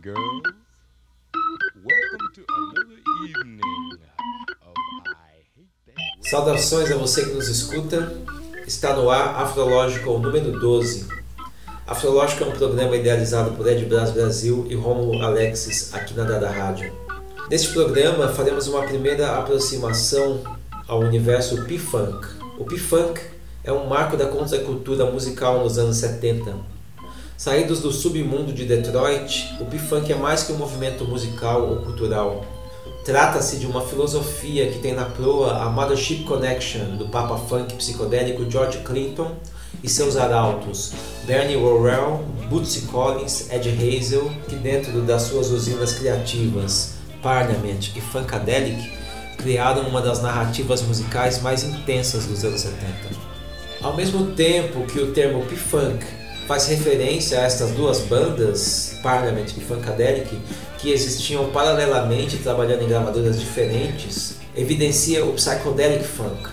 girls. Welcome to another evening of I Hate. Saudações a você que nos escuta. Está no ar Afrológico número 12. Afrológico é um programa idealizado por Ed Braz Brasil e Romulo Alexis aqui na Dada Rádio. Neste programa faremos uma primeira aproximação ao universo P-Funk. O P-Funk é um marco da contracultura musical nos anos 70 Saídos do submundo de Detroit, o P-Funk é mais que um movimento musical ou cultural. Trata-se de uma filosofia que tem na proa a Mothership Connection do Papa Funk psicodélico George Clinton e seus arautos Bernie Worrell, Bootsy Collins, Ed Hazel, que dentro das suas usinas criativas Parliament e Funkadelic criaram uma das narrativas musicais mais intensas dos anos 70. Ao mesmo tempo que o termo P-Funk faz referência a estas duas bandas, Parliament e Funkadelic, que existiam paralelamente trabalhando em gravadoras diferentes, evidencia o psychedelic funk.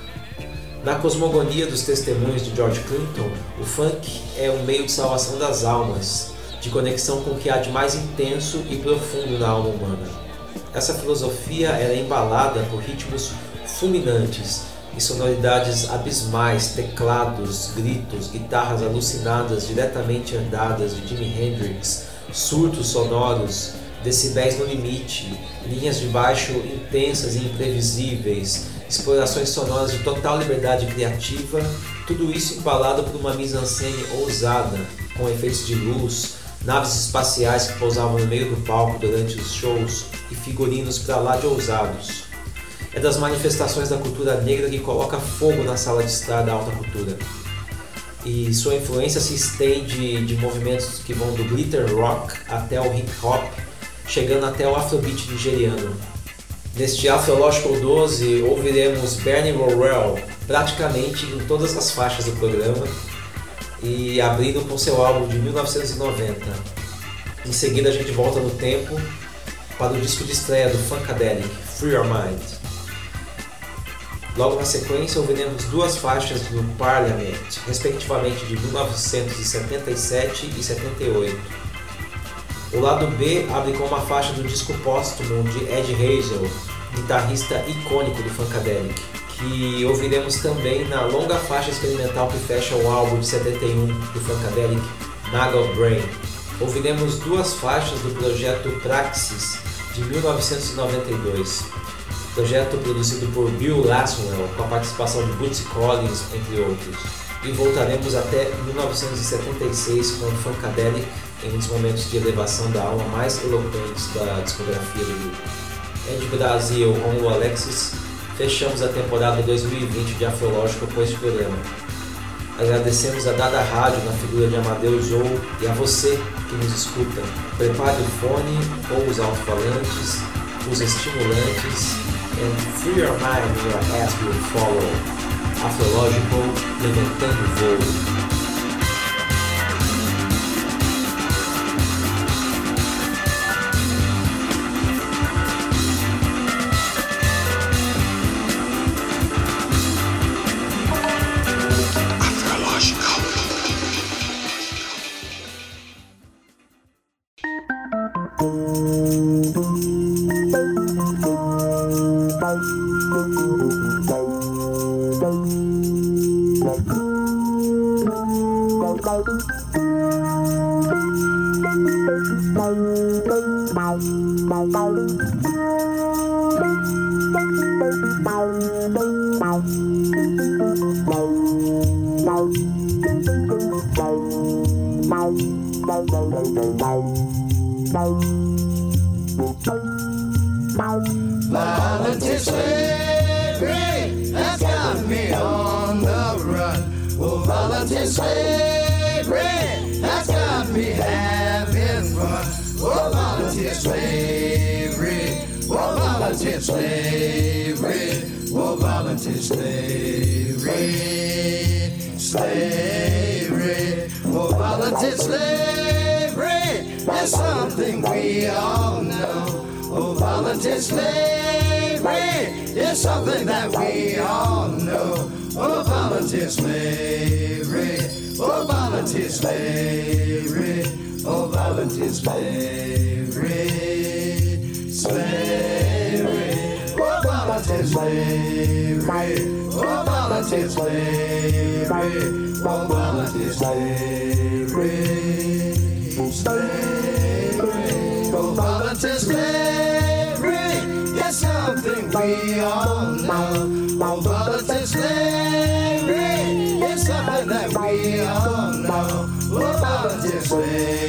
Na cosmogonia dos testemunhos de George Clinton, o funk é um meio de salvação das almas, de conexão com o que há de mais intenso e profundo na alma humana. Essa filosofia era embalada por ritmos fulminantes e sonoridades abismais, teclados, gritos, guitarras alucinadas diretamente andadas de Jimi Hendrix, surtos sonoros, decibéis no limite, linhas de baixo intensas e imprevisíveis, explorações sonoras de total liberdade criativa, tudo isso embalado por uma mise-en-scène ousada, com efeitos de luz, naves espaciais que pousavam no meio do palco durante os shows e figurinos para lá de ousados é das manifestações da cultura negra que coloca fogo na sala de estar da alta cultura. E sua influência se estende de movimentos que vão do glitter rock até o hip hop, chegando até o afrobeat nigeriano. Neste Afrological 12 ouviremos Bernie Worrell praticamente em todas as faixas do programa e abrindo com seu álbum de 1990. Em seguida a gente volta no tempo para o disco de estreia do Funkadelic, Free Your Mind. Logo na sequência, ouviremos duas faixas do Parliament, respectivamente de 1977 e 78. O lado B abre com uma faixa do disco póstumo de Ed Hazel, guitarrista icônico do Funkadelic, que ouviremos também na longa faixa experimental que fecha o álbum de 71 do Funkadelic, Naga of Brain. Ouviremos duas faixas do projeto Praxis, de 1992 projeto produzido por Bill Laswell, com a participação de Bootsy Collins, entre outros. E voltaremos até 1976 com Funkadelic, em um dos momentos de elevação da alma mais eloquentes da discografia do grupo. Ed Brasil, Romulo Alexis, fechamos a temporada 2020 de Afrológico com este programa. Agradecemos a Dada Rádio na figura de Amadeus Zou e a você que nos escuta. Prepare o fone ou os alto-falantes, os estimulantes and free your mind your ass will follow. Afrológico levantando voo. something we all know. Oh, voluntary slavery is something that we all know. Oh, voluntary slavery. Oh, voluntary slavery. Oh, voluntary slavery. Slavery. Oh, voluntary slavery. Oh, voluntary slavery. Oh, voluntary slavery. Slavery slavery, that's something we all know. Abolish slavery, it's something that we all know. Abolish slavery.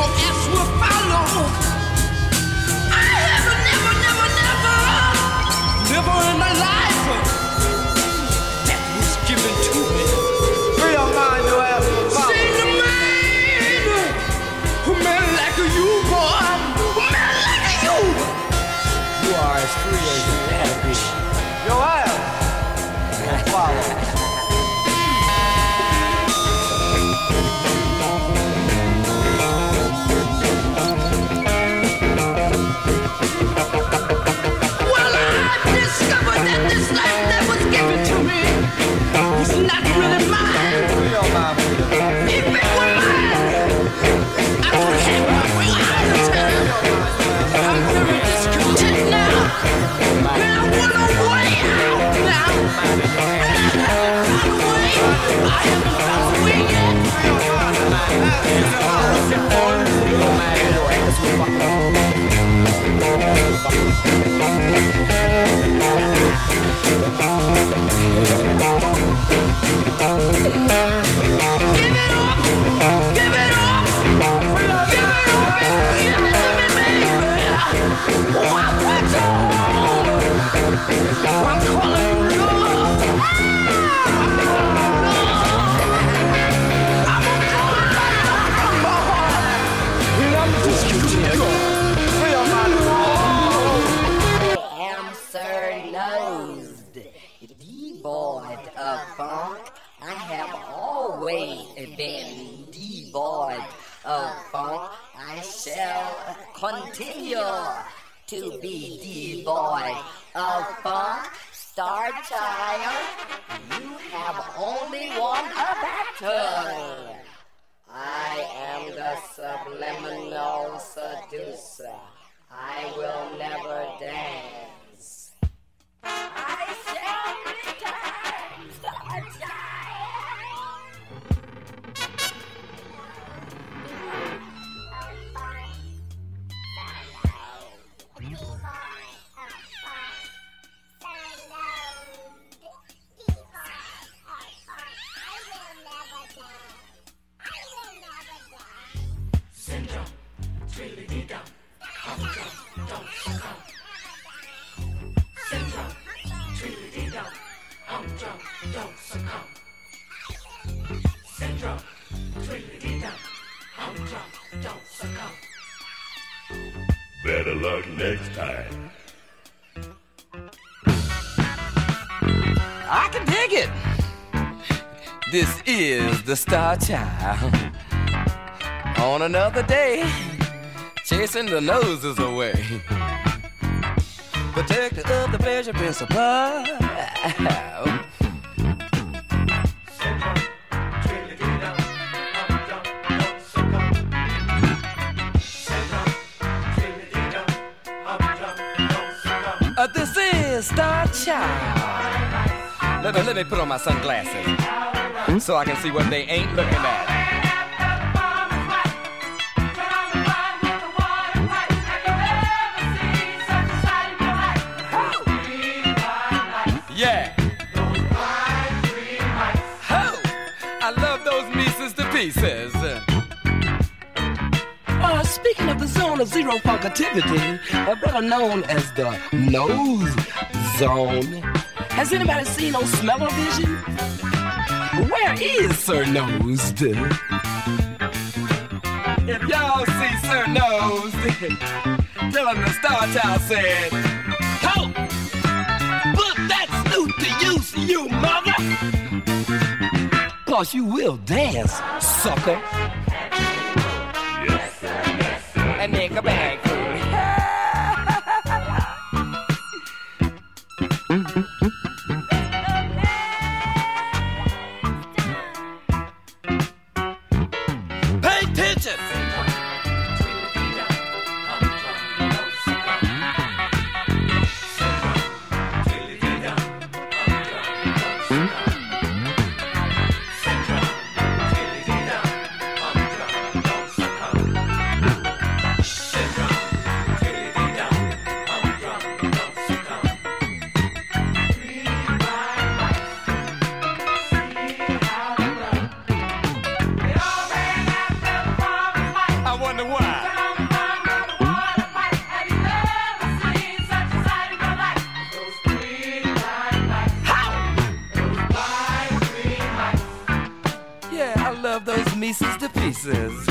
Oh. Am of funk. I have always been devoid of funk. I shall continue to be devoid of funk. Star Child, you have only won a battle. I am the subliminal seducer. I will never dance. Better luck next time. I can dig it. This is the Star Child. On another day, chasing the noses away. Protector of the pleasure principle. Uh, this is Star Child. Let me, let me put on my sunglasses so I can see what they ain't looking at. Yeah. Ho! I love those Mises to pieces. Zone of zero funkativity, a brother known as the nose zone. Has anybody seen no smell-o-vision? Where is Sir Nosed? If y'all see Sir Nosed, tell him the Star Child said, Ho! Put that snoot to use, you mother! Cause you will dance, sucker. A bag Mises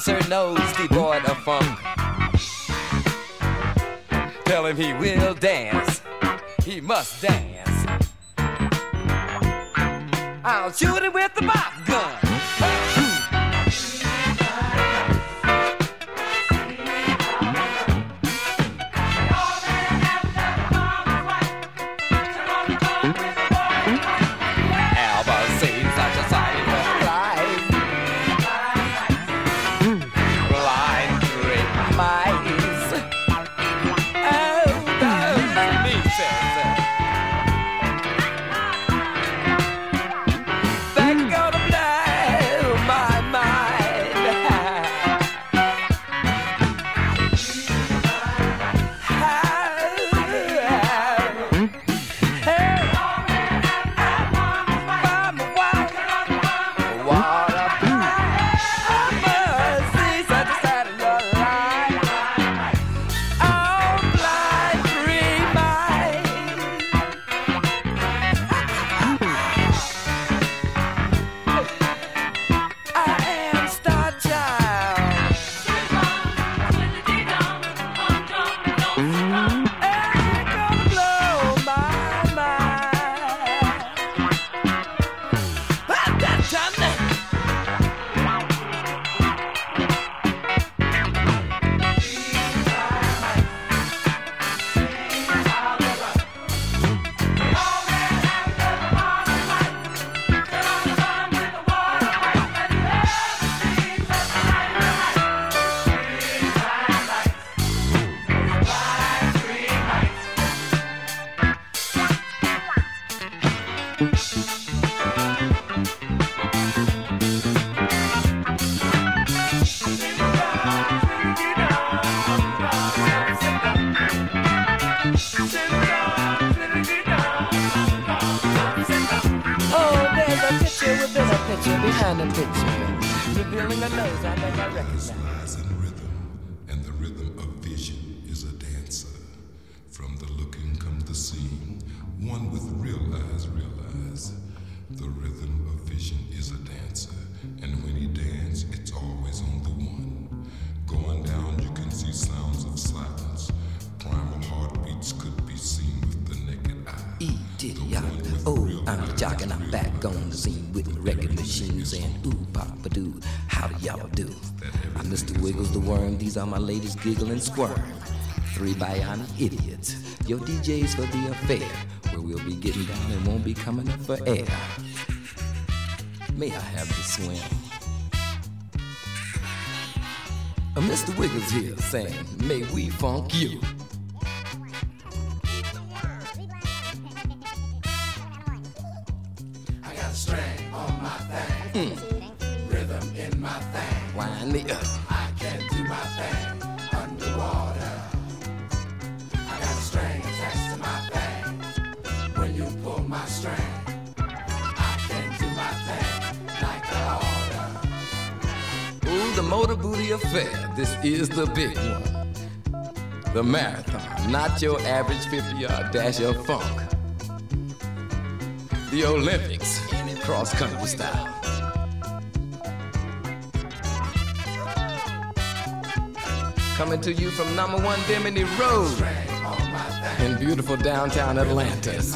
seen Sir Nose devoid of funk? Tell him he will dance. He must dance. I'll shoot him with the Bop Gun. Nose I never recognized. lies in rhythm, and the rhythm of vision is a dancer. From the looking come the seeing. One with real eyes realize the rhythm of vision is a dancer, and when he dance, it's always on the one. Going down, you can see sounds I'm jock and I'm back on the scene with the record machine saying ooh papa. How do y'all do? I'm Mr. Wiggles the Worm. These are my ladies giggle and squirm. Three bionic idiots. Your DJs for the affair, where we'll be getting down and won't be coming up for air. May I have the swing? Uh, Mr. Wiggles here saying, May we funk you. Thing, rhythm in my thing. Wind me up. I can do my thing underwater. I got a string attached to my thing. When you pull my string, I can do my thing like I oughta. Ooh, the Motor Booty Affair. This is the big one. The marathon, not your average 50 yard dash of funk. The Olympics, cross country style. Coming to you from number one Bimini Road in beautiful downtown Atlantis,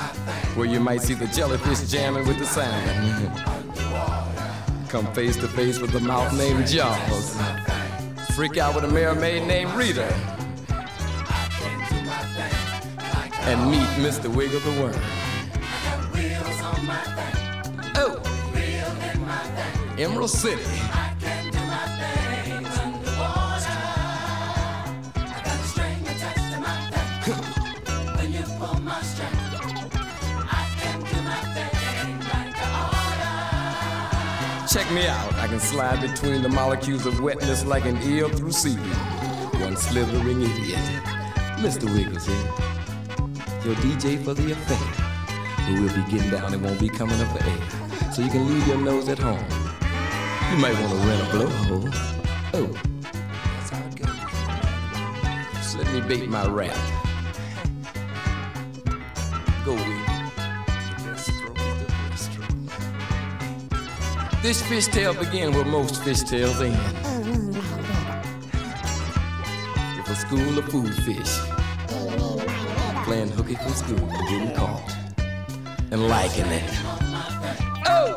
where you might see the jellyfish jamming with the salmon. Come face to face with the mouth named Jaws. Freak out with a mermaid named Rita. And meet Mr. Wiggle the Worm. Oh, Emerald City. Check me out. I can slide between the molecules of wetness like an eel through seaweed. One slithering idiot. Mr. Wiggles here. Your DJ for the affair. Who will be getting down and won't be coming up for air. So you can leave your nose at home. You might want to rent a blowhole. Oh, that's it goes. So let me bait my rap. This fish fishtail begins where most fish fishtails end. With a school of food fish. Playing hooky from school, and getting caught. And liking it. Oh!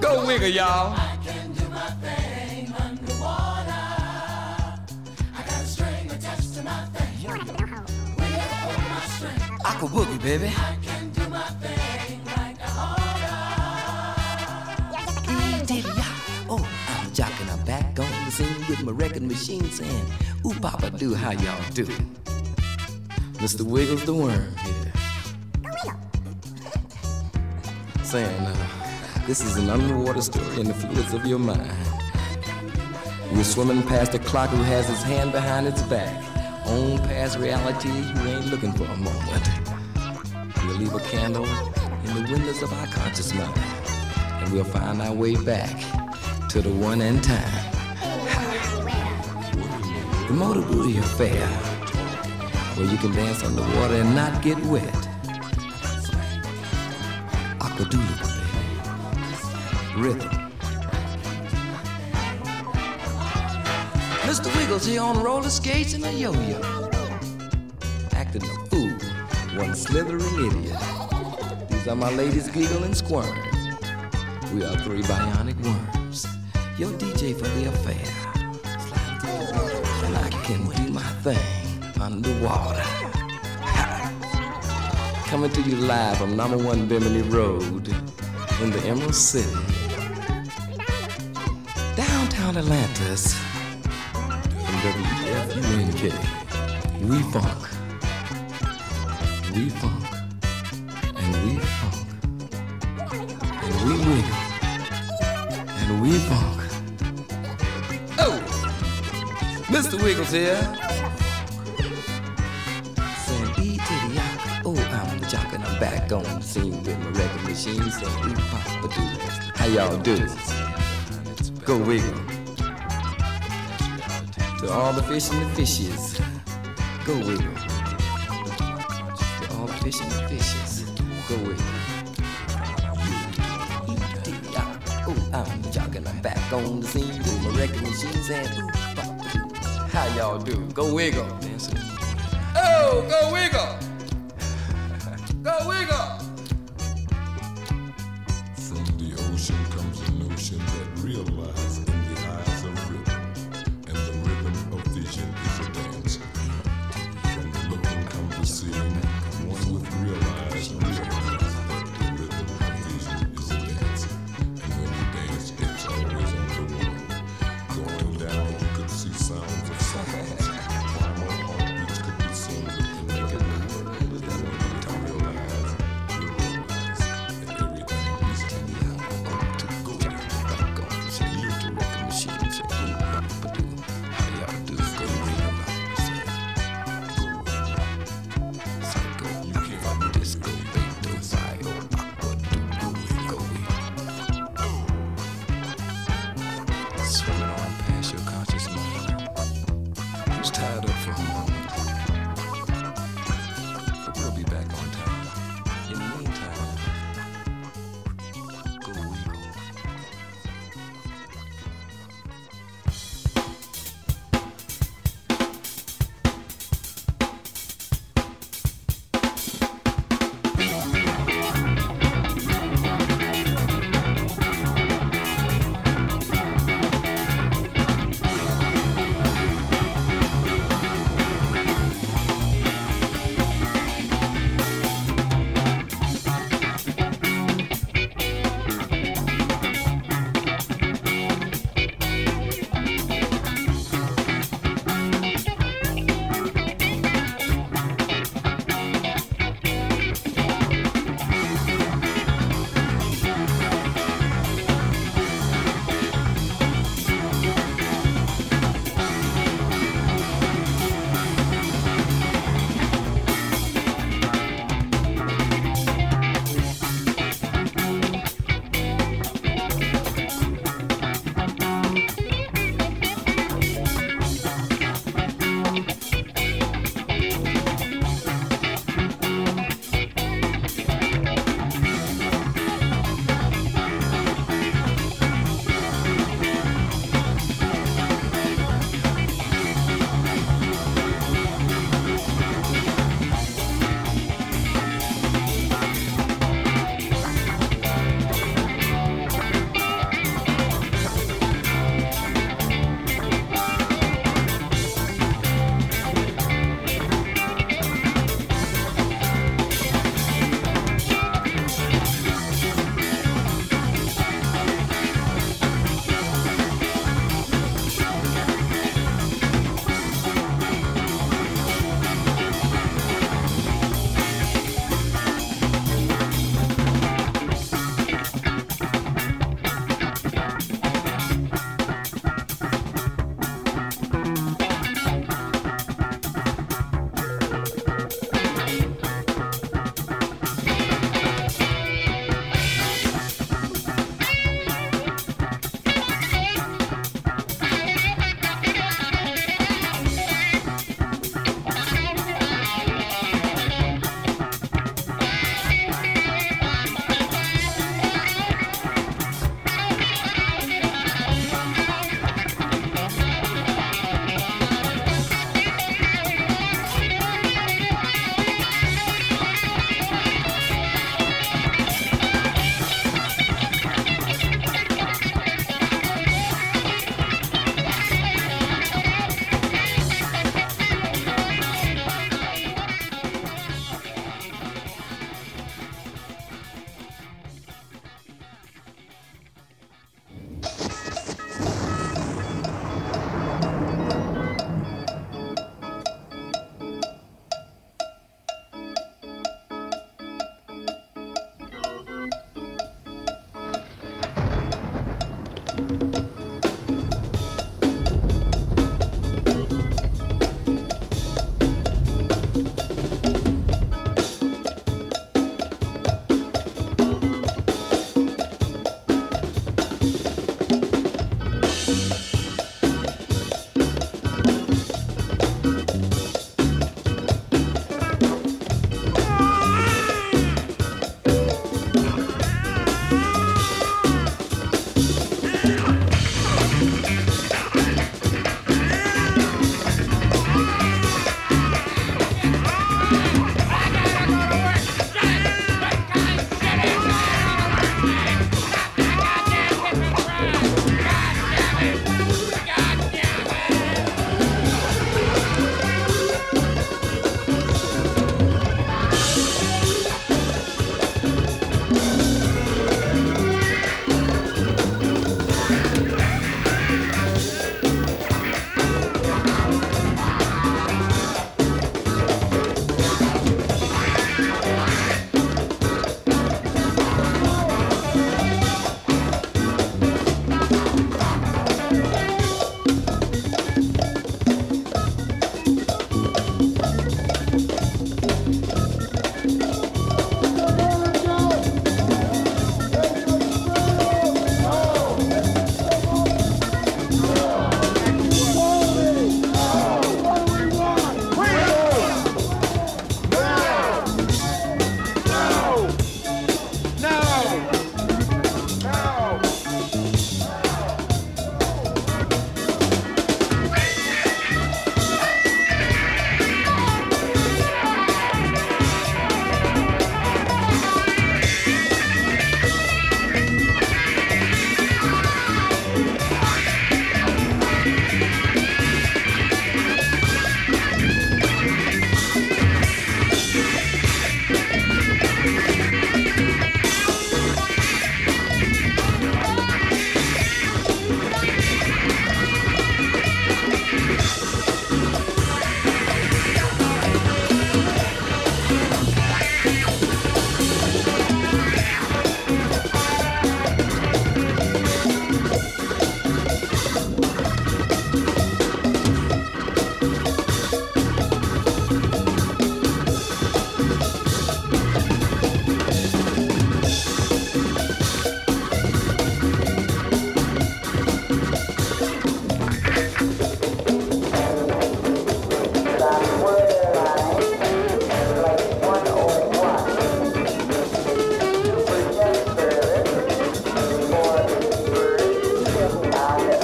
Go wiggle, y'all. Aqua boogie, baby. With my record machine saying, Ooh, Papa, do how y'all do. Mr. Wiggles the worm here. Saying, uh, this is an underwater story in the fluids of your mind. We're swimming past a clock who has his hand behind its back. On past reality, you ain't looking for a moment. We'll leave a candle in the windows of our conscious mind. And we'll find our way back to the one and time. The Motor Booty Affair, where you can dance on the water and not get wet. Aquadulika, baby. Rhythm. Mr. Wiggles here on roller skates and a yo-yo. Acting a fool, one slithering idiot. These are my ladies giggle and squirm. We are three bionic worms. Your DJ for the affair. Can do my thing underwater. Coming to you live from number one Bimini Road in the Emerald City. Downtown Atlantis. From WFUNK. We funk. We funk. And we funk. And we wiggle. And we funk. Mr. Wiggles here. Saying E to the yock. Oh, I'm the jock and I'm back on the scene with my record machine. Saying ooh, papa do. How y'all do? Go wiggle. To all the fish and the fishes. Go wiggle. To all the fish and the fishes. Go wiggle. Oh, I'm the jock and I'm back on the scene with my record machine saying, ooh. How y'all do? Go wiggle. Oh, go wiggle.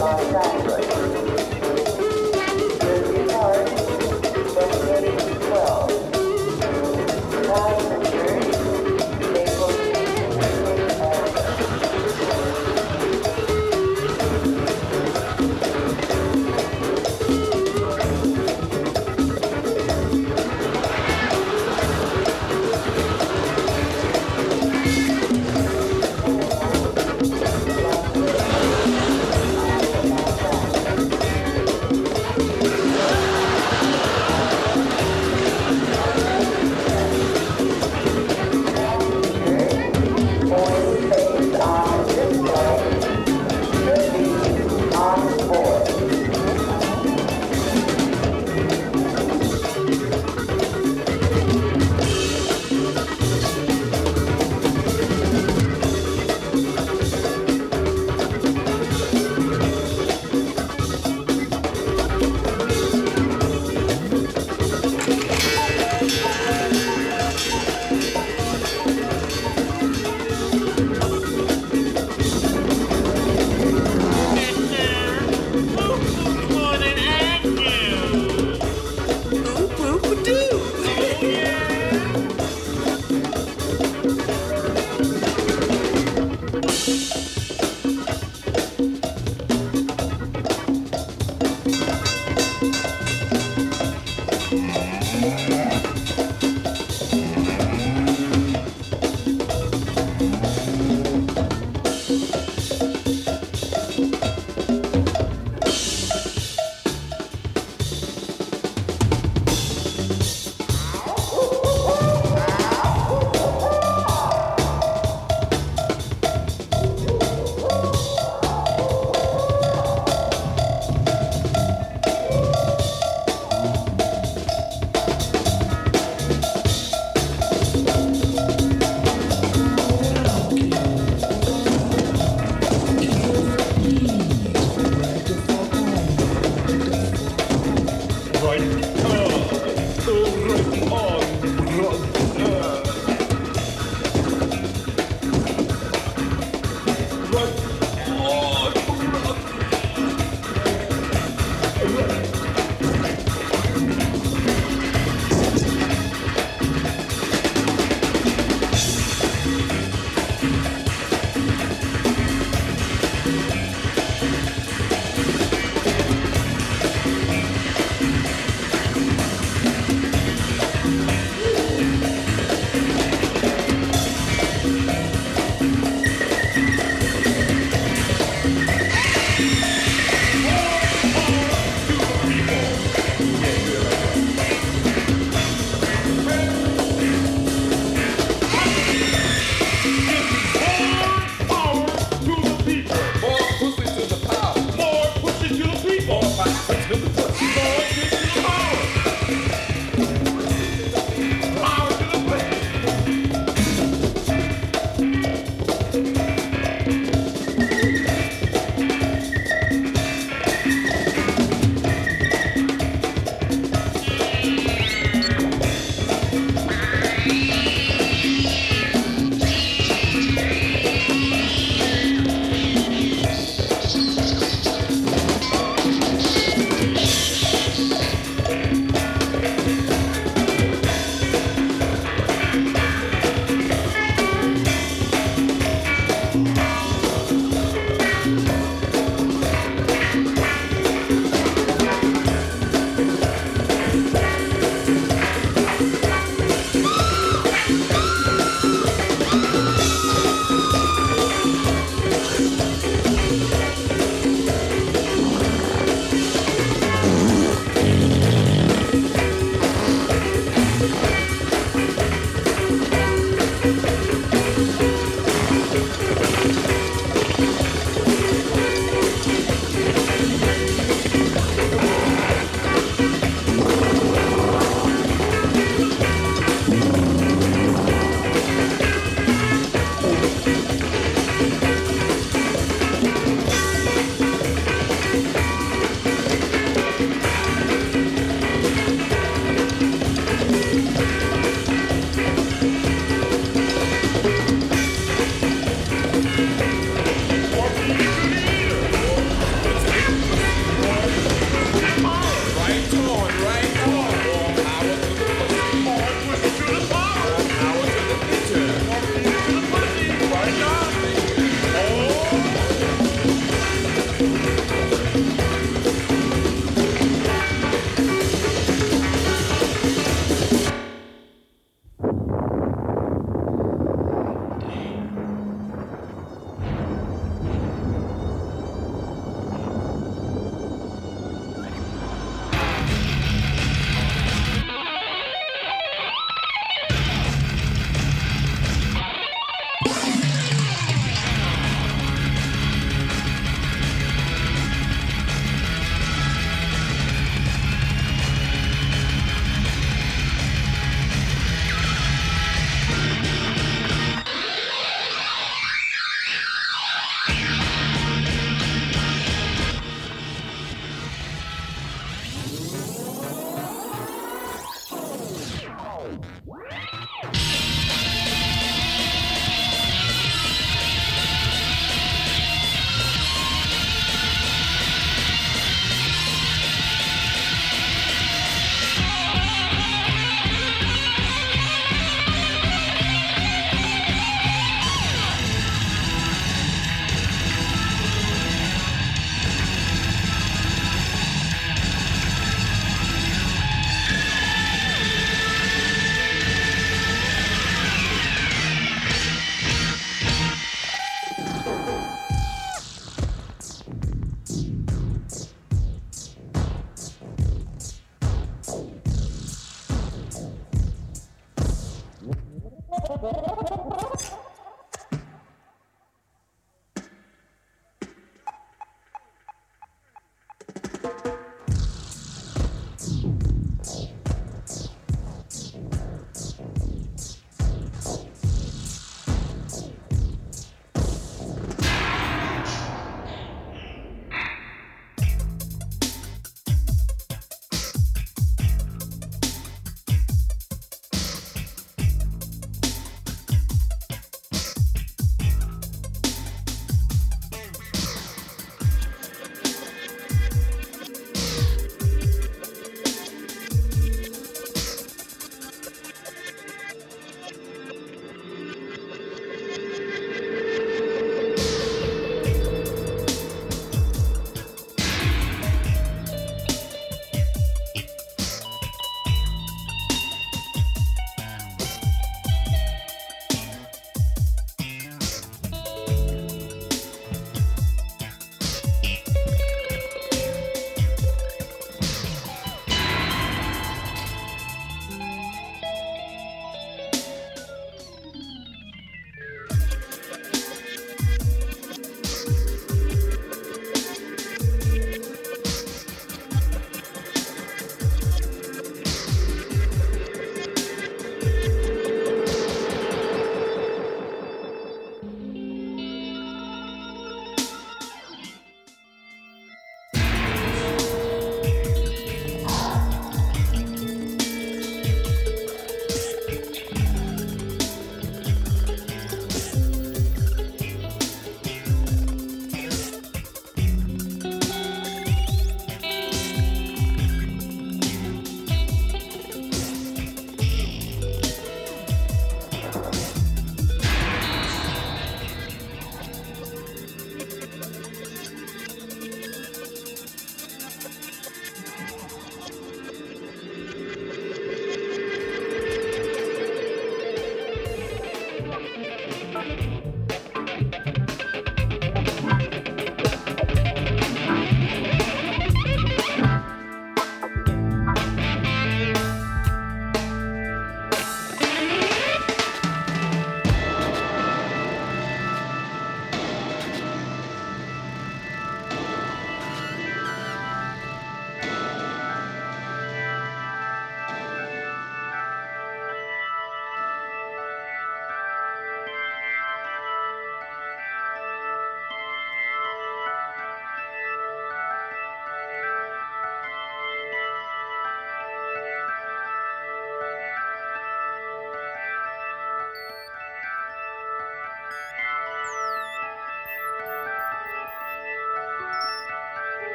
Los Angeles.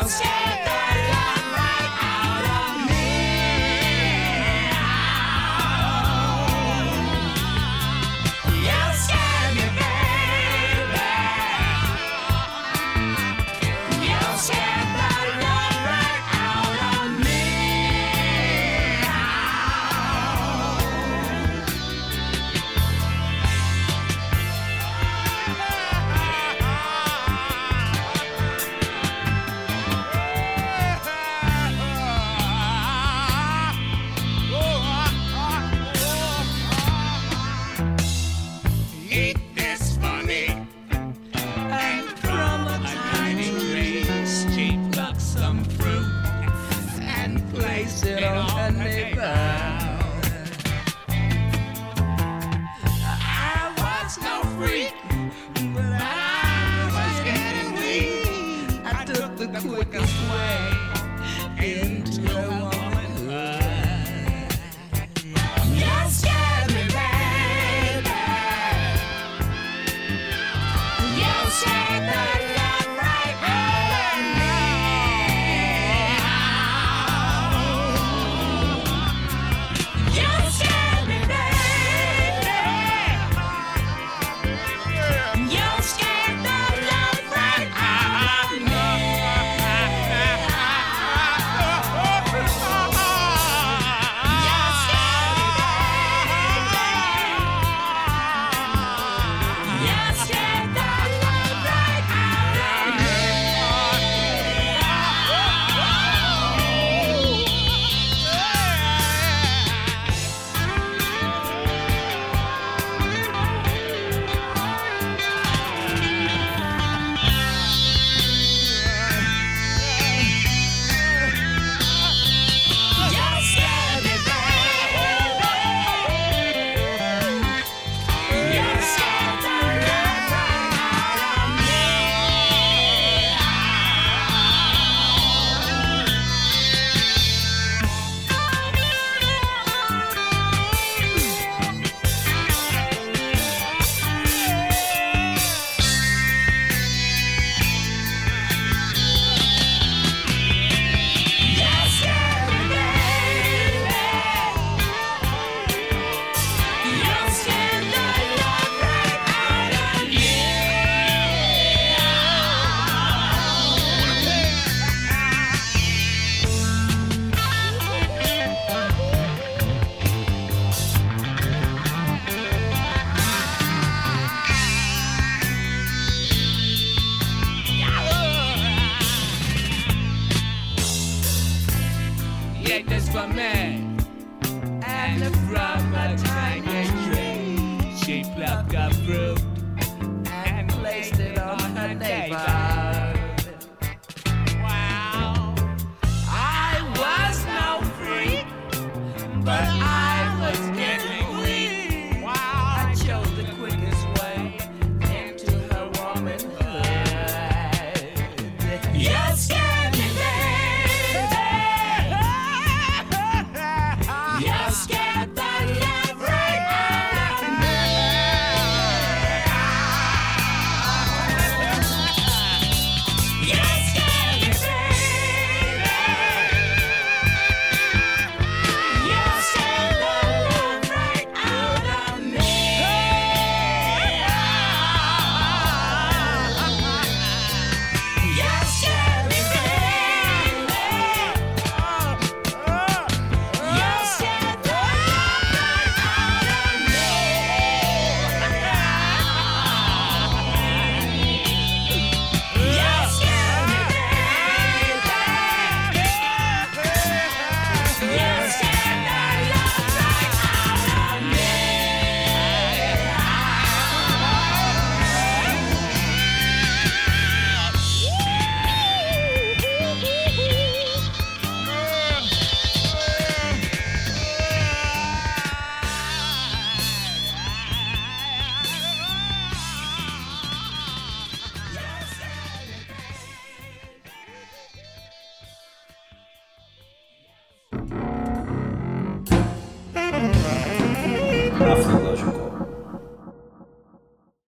house.